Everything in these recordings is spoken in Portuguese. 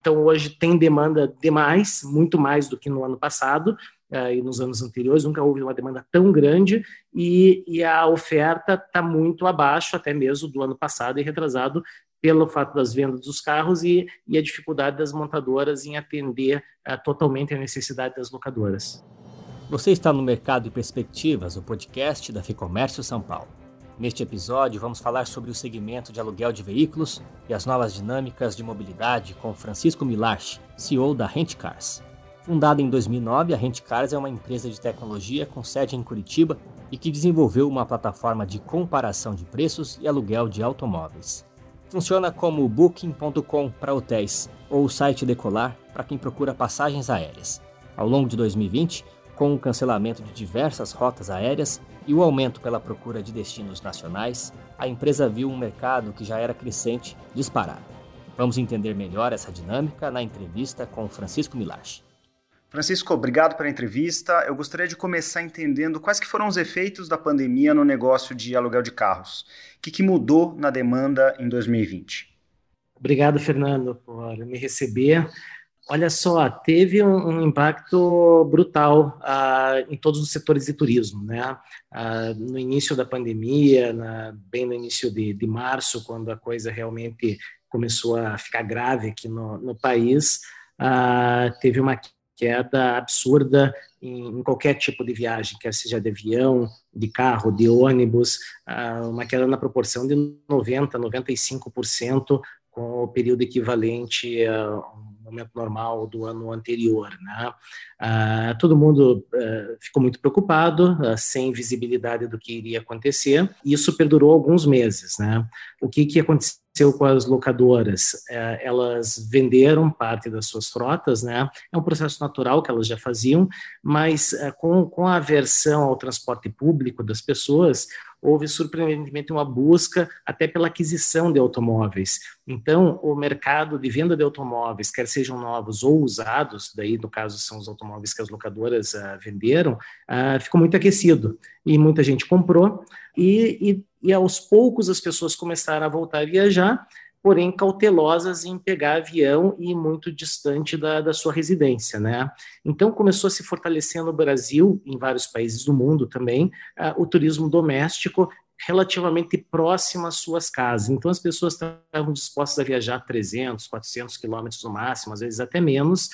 Então, hoje tem demanda demais, muito mais do que no ano passado uh, e nos anos anteriores, nunca houve uma demanda tão grande e, e a oferta está muito abaixo, até mesmo do ano passado e retrasado, pelo fato das vendas dos carros e, e a dificuldade das montadoras em atender uh, totalmente a necessidade das locadoras. Você está no Mercado e Perspectivas, o podcast da Ficomércio São Paulo. Neste episódio, vamos falar sobre o segmento de aluguel de veículos e as novas dinâmicas de mobilidade com Francisco Milarch, CEO da Rentcars. Fundada em 2009, a Rentcars é uma empresa de tecnologia com sede em Curitiba e que desenvolveu uma plataforma de comparação de preços e aluguel de automóveis. Funciona como booking.com para hotéis ou o site Decolar para quem procura passagens aéreas. Ao longo de 2020, com o cancelamento de diversas rotas aéreas, e o aumento pela procura de destinos nacionais, a empresa viu um mercado que já era crescente disparar. Vamos entender melhor essa dinâmica na entrevista com Francisco Milache. Francisco, obrigado pela entrevista. Eu gostaria de começar entendendo quais que foram os efeitos da pandemia no negócio de aluguel de carros. O que, que mudou na demanda em 2020? Obrigado, Fernando, por me receber. Olha só, teve um, um impacto brutal uh, em todos os setores de turismo, né? Uh, no início da pandemia, na, bem no início de, de, março, quando a coisa realmente começou a ficar grave aqui no, no país, uh, teve uma queda absurda em, em, qualquer tipo de viagem, quer seja de avião, de carro, de ônibus, uma queda na proporção de 90%, 95% com o período equivalente a um momento normal do ano anterior. Né? Ah, todo mundo ah, ficou muito preocupado, ah, sem visibilidade do que iria acontecer, e isso perdurou alguns meses. Né? O que, que aconteceu? com as locadoras? É, elas venderam parte das suas frotas, né? É um processo natural que elas já faziam, mas é, com, com a aversão ao transporte público das pessoas, houve surpreendentemente uma busca até pela aquisição de automóveis. Então, o mercado de venda de automóveis, quer sejam novos ou usados, daí no caso são os automóveis que as locadoras uh, venderam, uh, ficou muito aquecido. E muita gente comprou. E, e, e aos poucos as pessoas começaram a voltar a viajar porém cautelosas em pegar avião e muito distante da, da sua residência, né? Então começou a se fortalecer no Brasil, em vários países do mundo também, uh, o turismo doméstico relativamente próximo às suas casas. Então as pessoas estavam dispostas a viajar 300, 400 quilômetros no máximo, às vezes até menos,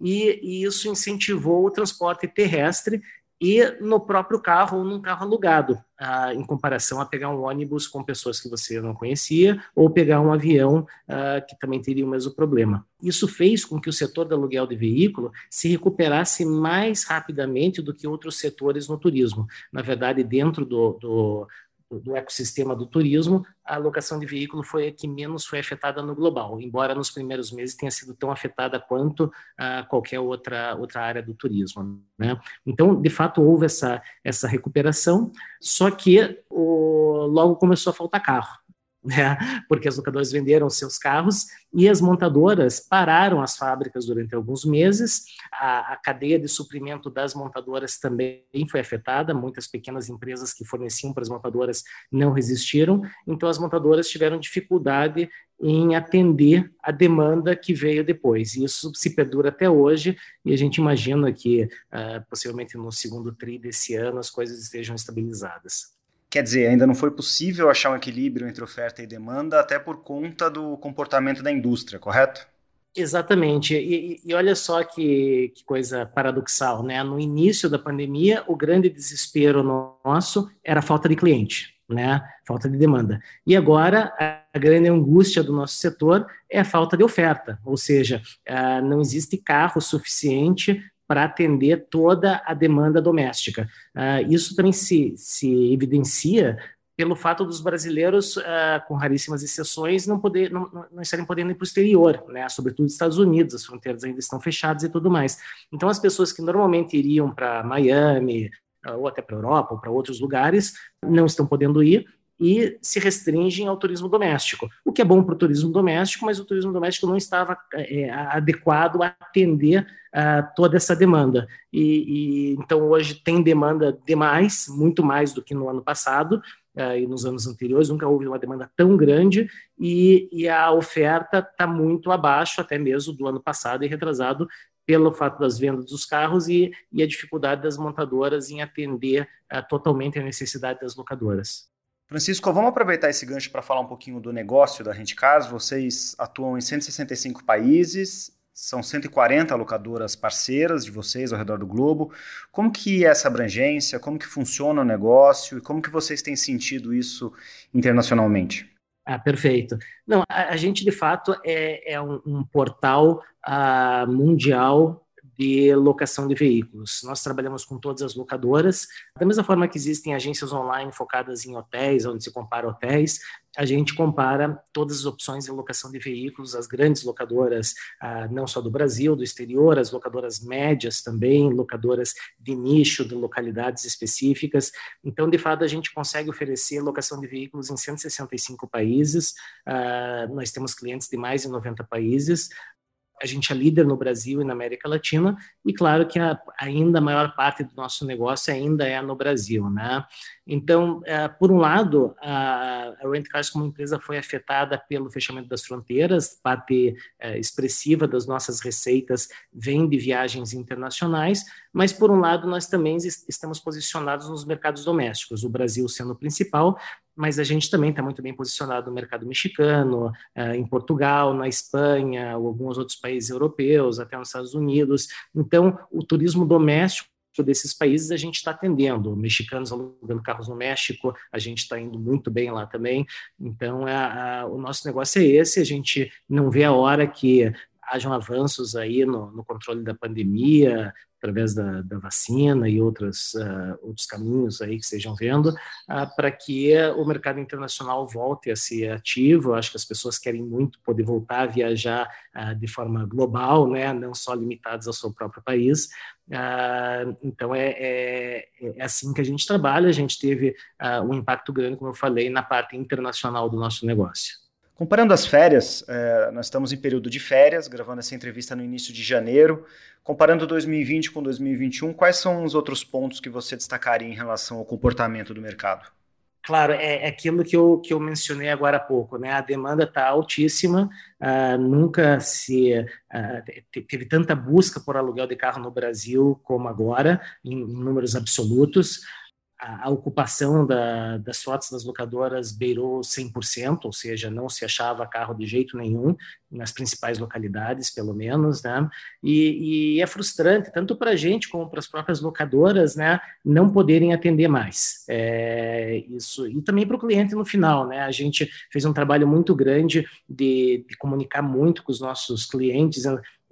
e, e isso incentivou o transporte terrestre e no próprio carro ou num carro alugado, ah, em comparação a pegar um ônibus com pessoas que você não conhecia ou pegar um avião ah, que também teria o mesmo problema. Isso fez com que o setor do aluguel de veículo se recuperasse mais rapidamente do que outros setores no turismo. Na verdade, dentro do, do do ecossistema do turismo, a alocação de veículo foi a que menos foi afetada no global, embora nos primeiros meses tenha sido tão afetada quanto a qualquer outra, outra área do turismo. Né? Então, de fato, houve essa, essa recuperação, só que o, logo começou a faltar carro né? porque as locadoras venderam seus carros e as montadoras pararam as fábricas durante alguns meses. A, a, cadeia de suprimento das montadoras também foi afetada, muitas pequenas empresas que forneciam para as montadoras não resistiram, então as montadoras tiveram dificuldade em atender a demanda que veio depois. E isso se perdura até hoje, e a gente imagina que uh, possivelmente no segundo tri desse ano as coisas estejam estabilizadas. Quer dizer, ainda não foi possível achar um equilíbrio entre oferta e demanda, até por conta do comportamento da indústria, correto? Exatamente. E, e, olha só que, que, coisa paradoxal, né? No início da pandemia, o grande desespero nosso era a falta de cliente, né? Falta de demanda. E agora, a grande angústia do nosso setor é a falta de oferta, ou seja, ah, não existe carro suficiente para atender toda a demanda doméstica. Uh, isso também se, se evidencia pelo fato dos brasileiros, uh, com raríssimas exceções, não, poder, não, não estarem podendo ir para o exterior, né? sobretudo Estados Unidos, as fronteiras ainda estão fechadas e tudo mais. Então, as pessoas que normalmente iriam para Miami, ou até para a Europa, ou para outros lugares, não estão podendo ir, e se restringem ao turismo doméstico, o que é bom para o turismo doméstico, mas o turismo doméstico não estava é, adequado a atender uh, toda essa demanda. E, e, então hoje tem demanda demais, muito mais do que no ano passado, uh, e nos anos anteriores, nunca houve uma demanda tão grande e, e a oferta está muito abaixo, até mesmo do ano passado e retrasado, pelo fato das vendas dos carros e, e a dificuldade das montadoras em atender uh, totalmente a necessidade das locadoras. Francisco, vamos aproveitar esse gancho para falar um pouquinho do negócio da Rent Cars. Vocês atuam em 165 países, são 140 locadoras parceiras de vocês ao redor do globo. Como que é essa abrangência? Como que funciona o negócio? E como que vocês têm sentido isso internacionalmente? Ah, perfeito. Não, a, a gente de fato é, é um, um portal uh, mundial de locação de veículos. Nós trabalhamos com todas as locadoras, da mesma forma que existem agências online focadas em hotéis, onde se compara hotéis, a gente compara todas as opções de locação de veículos, as grandes locadoras, ah, não só do Brasil, do exterior, as locadoras médias também, locadoras de nicho, de localidades específicas. Então, de fato, a gente consegue oferecer locação de veículos em 165 países, ah, nós temos clientes de mais de 90 países, a gente é líder no Brasil e na América Latina, e claro que a, ainda a maior parte do nosso negócio ainda é no Brasil, né? Então, é, por um lado, a, a Rent Cars como empresa foi afetada pelo fechamento das fronteiras, parte é, expressiva das nossas receitas vem de viagens internacionais, mas por um lado nós também estamos posicionados nos mercados domésticos, o Brasil sendo o principal, mas a gente também está muito bem posicionado no mercado mexicano, é, em Portugal, na Espanha, ou alguns outros países europeus, até nos Estados Unidos. Então, o turismo doméstico desses países a gente está atendendo. Mexicanos alugando carros no México, a gente está indo muito bem lá também. Então, é, a, o nosso negócio é esse, a gente não vê a hora que hajam avanços aí no, no controle da pandemia, através da, da vacina e outros, uh, outros caminhos aí que estejam vendo, uh, para que o mercado internacional volte a ser ativo. Eu acho que as pessoas querem muito poder voltar a viajar uh, de forma global, né, não só limitadas ao seu próprio país. então, é, é, é, assim que a gente trabalha. A gente teve um impacto grande, como eu falei, na parte internacional do nosso negócio. Comparando as férias, é, nós estamos em período de férias, gravando essa entrevista no início de janeiro. Comparando 2020 com 2021, quais são os outros pontos que você destacaria em relação ao comportamento do mercado? Claro, é, é aquilo que eu, que eu mencionei agora há pouco, né? A demanda está altíssima, uh, nunca se uh, teve tanta busca por aluguel de carro no Brasil como agora, em, em números absolutos a, ocupação da, das fotos das locadoras beirou 100%, ou seja, não se achava carro de jeito nenhum, nas principais localidades, pelo menos, né? E, e é frustrante, tanto para a gente como para as próprias locadoras, né, não poderem atender mais. É, isso, e também para o cliente no final, né? A gente fez um trabalho muito grande de, de comunicar muito com os nossos clientes,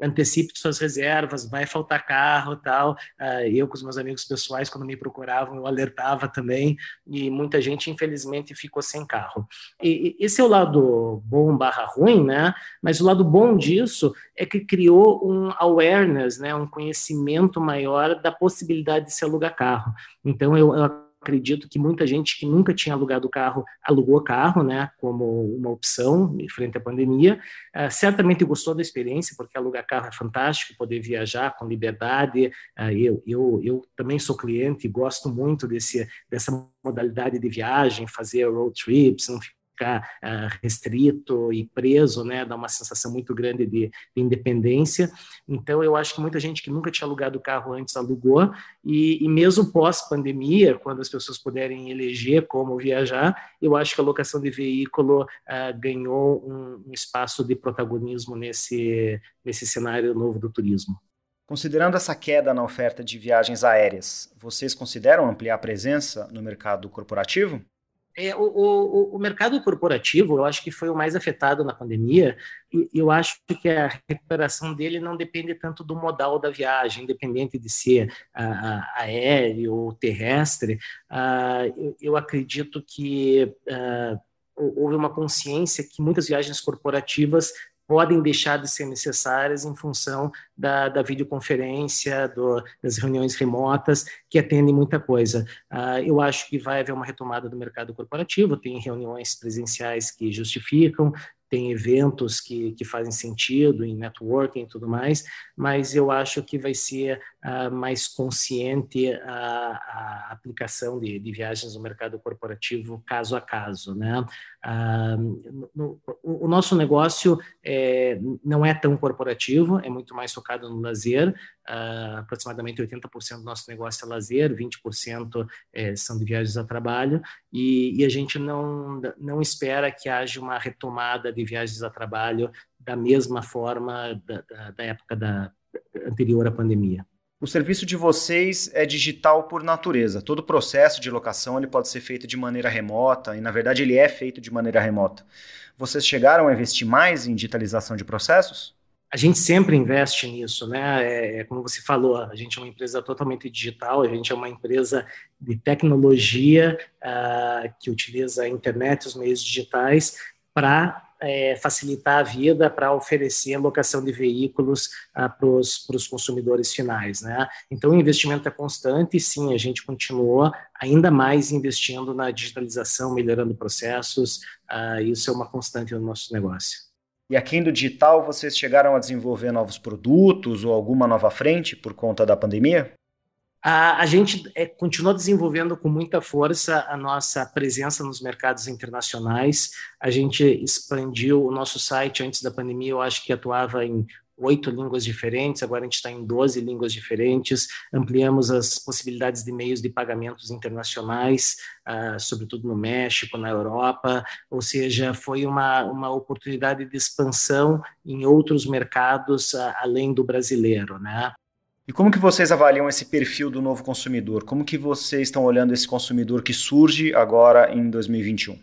antecipe suas reservas, vai faltar carro tal. Uh, eu com os meus amigos pessoais, quando me procuravam, eu alertava também, e muita gente, infelizmente, ficou sem carro. E esse é o lado bom barra ruim, né? Mas o lado bom disso é que criou um awareness, né? um conhecimento maior da possibilidade de se alugar carro. Então, eu, eu acredito que muita gente que nunca tinha alugado carro alugou carro, né, como uma opção frente à pandemia. Uh, certamente gostou da experiência, porque alugar carro é fantástico, poder viajar com liberdade. Uh, eu, eu, eu também sou cliente e gosto muito desse, dessa modalidade de viagem, fazer road trips, não ficar uh, restrito e preso, né, dá uma sensação muito grande de, de, independência. Então, eu acho que muita gente que nunca tinha alugado carro antes alugou, e, e mesmo pós-pandemia, quando as pessoas puderem eleger como viajar, eu acho que a locação de veículo uh, ganhou um, um espaço de protagonismo nesse, nesse cenário novo do turismo. Considerando essa queda na oferta de viagens aéreas, vocês consideram ampliar a presença no mercado corporativo? É, o, o, o, mercado corporativo, eu acho que foi o mais afetado na pandemia, e eu acho que a recuperação dele não depende tanto do modal da viagem, independente de ser aéreo ou terrestre. Uh, eu, eu, acredito que uh, houve uma consciência que muitas viagens corporativas podem deixar de ser necessárias em função da, da videoconferência, do, das reuniões remotas, que atendem muita coisa. Uh, eu acho que vai haver uma retomada do mercado corporativo, tem reuniões presenciais que justificam, tem eventos que, que fazem sentido em networking e tudo mais, mas eu acho que vai ser uh, mais consciente a, a aplicação de, de, viagens no mercado corporativo caso a caso. Né? Uh, no, o, nosso negócio é, não é tão corporativo, é muito mais focado no lazer, uh, aproximadamente 80% do nosso negócio é lazer, 20% é, são de viagens a trabalho, e, e a gente não, não espera que haja uma retomada de viagens a trabalho da mesma forma da, da, da época da, anterior à pandemia. O serviço de vocês é digital por natureza. Todo o processo de locação ele pode ser feito de maneira remota e, na verdade, ele é feito de maneira remota. Vocês chegaram a investir mais em digitalização de processos? A gente sempre investe nisso, né? É, é, como você falou, a gente é uma empresa totalmente digital, a gente é uma empresa de tecnologia uh, que utiliza a internet, os meios digitais, para é, facilitar a vida para oferecer locação de veículos ah, para os consumidores finais. Né? Então, o investimento é constante e, sim, a gente continua ainda mais investindo na digitalização, melhorando processos, ah, isso é uma constante no nosso negócio. E aqui no digital, vocês chegaram a desenvolver novos produtos ou alguma nova frente por conta da pandemia? A, a gente é, continua desenvolvendo com muita força a nossa presença nos mercados internacionais. A gente expandiu o nosso site antes da pandemia, eu acho que atuava em oito línguas diferentes, agora a gente está em 12 línguas diferentes, ampliamos as possibilidades de meios de pagamentos internacionais, uh, sobretudo no México, na Europa, ou seja, foi uma, uma oportunidade de expansão em outros mercados uh, além do brasileiro, né? E como que vocês avaliam esse perfil do novo consumidor? Como que vocês estão olhando esse consumidor que surge agora em 2021?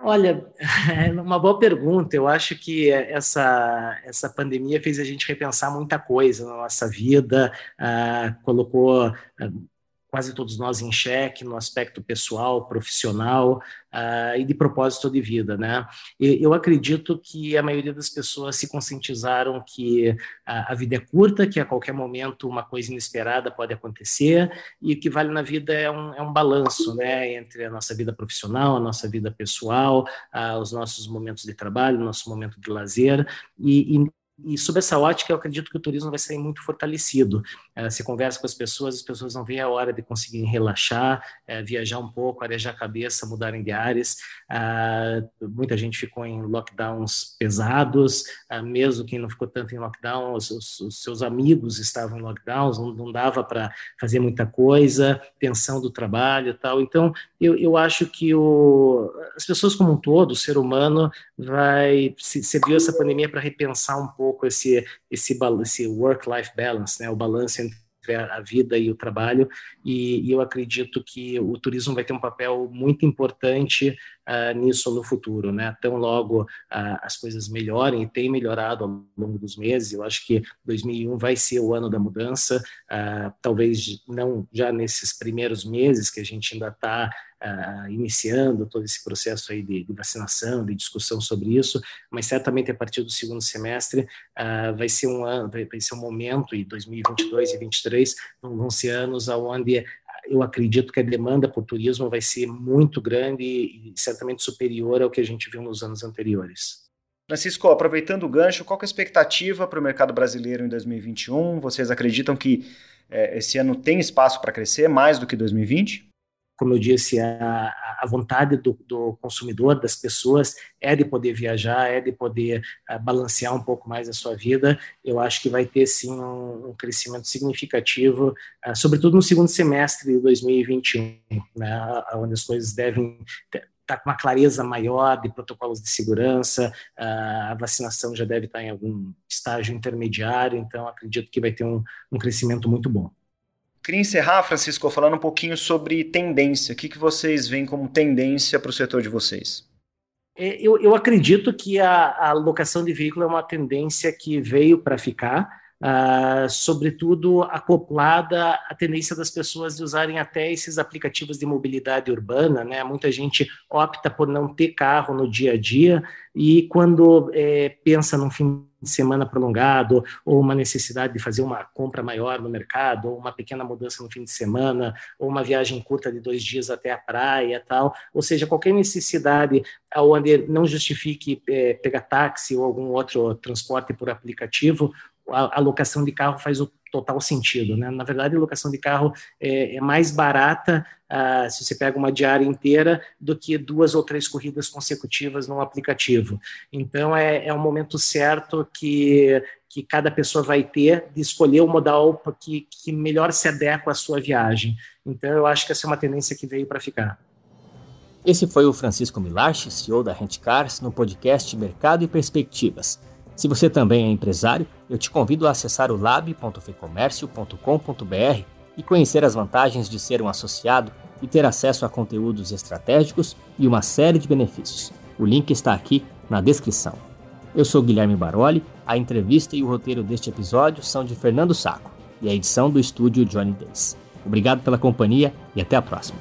Olha, é uma boa pergunta. Eu acho que essa, essa pandemia fez a gente repensar muita coisa na nossa vida, uh, colocou uh, quase todos nós em xeque no aspecto pessoal, profissional uh, e de propósito de vida, né? E eu acredito que a maioria das pessoas se conscientizaram que a, vida é curta, que a qualquer momento uma coisa inesperada pode acontecer e o que vale na vida é um, é um balanço, né? Entre a nossa vida profissional, a nossa vida pessoal, uh, os nossos momentos de trabalho, nosso momento de lazer e, e e sob essa ótica, eu acredito que o turismo vai sair muito fortalecido. É, você conversa com as pessoas, as pessoas não veem a hora de conseguir relaxar, é, viajar um pouco, arejar a cabeça, mudarem de áreas. Ah, muita gente ficou em lockdowns pesados, ah, mesmo quem não ficou tanto em lockdown, os, os, os seus amigos estavam em lockdowns, não, não dava para fazer muita coisa, tensão do trabalho e tal. Então, eu, eu acho que o, as pessoas como um todo, o ser humano, vai se viu essa pandemia para repensar um pouco pouco esse esse, esse work-life balance, né, o balanço entre a vida e o trabalho, e, e, eu acredito que o turismo vai ter um papel muito importante uh, nisso no futuro, né? Tão logo uh, as coisas melhorem, e tem melhorado ao longo dos meses, eu acho que 2001 vai ser o ano da mudança, uh, talvez não já nesses primeiros meses que a gente ainda está uh, iniciando todo esse processo aí de, de, vacinação, de discussão sobre isso, mas certamente a partir do segundo semestre uh, vai ser um ano, vai, vai, ser um momento, e 2022 e 2023 vão, ser anos onde eu acredito que a demanda por turismo vai ser muito grande e, certamente superior ao que a gente viu nos anos anteriores. Francisco, aproveitando o gancho, qual é a expectativa para o mercado brasileiro em 2021? Vocês acreditam que é, esse ano tem espaço para crescer mais do que 2020? Como eu disse, a, a vontade do, do, consumidor, das pessoas, é de poder viajar, é de poder uh, balancear um pouco mais a sua vida. Eu acho que vai ter, sim, um, um crescimento significativo, uh, sobretudo no segundo semestre de 2021, né, onde as coisas devem estar tá com uma clareza maior de protocolos de segurança, uh, a vacinação já deve estar em algum estágio intermediário, então acredito que vai ter um, um crescimento muito bom. Queria encerrar, Francisco, falando um pouquinho sobre tendência. O que, que vocês veem como tendência para o setor de vocês? É, eu, eu acredito que a, a locação de veículo é uma tendência que veio para ficar. Uh, sobretudo acoplada à tendência das pessoas de usarem até esses aplicativos de mobilidade urbana, né? Muita gente opta por não ter carro no dia a dia e quando é, pensa num fim de semana prolongado ou uma necessidade de fazer uma compra maior no mercado ou uma pequena mudança no fim de semana ou uma viagem curta de dois dias até a praia tal, ou seja, qualquer necessidade onde não justifique é, pegar táxi ou algum outro transporte por aplicativo, a, a locação de carro faz o total sentido. Né? Na verdade, a locação de carro é, é mais barata uh, se você pega uma diária inteira do que duas ou três corridas consecutivas no aplicativo. Então, é, é um momento certo que, que cada pessoa vai ter de escolher o modal que, que melhor se adequa à sua viagem. Então, eu acho que essa é uma tendência que veio para ficar. Esse foi o Francisco Milarchi, CEO da Rentcars, no podcast Mercado e Perspectivas. Se você também é empresário, eu te convido a acessar o lab.fecomércio.com.br e conhecer as vantagens de ser um associado e ter acesso a conteúdos estratégicos e uma série de benefícios. O link está aqui na descrição. Eu sou Guilherme Baroli, a entrevista e o roteiro deste episódio são de Fernando Saco e a edição do estúdio Johnny Days. Obrigado pela companhia e até a próxima.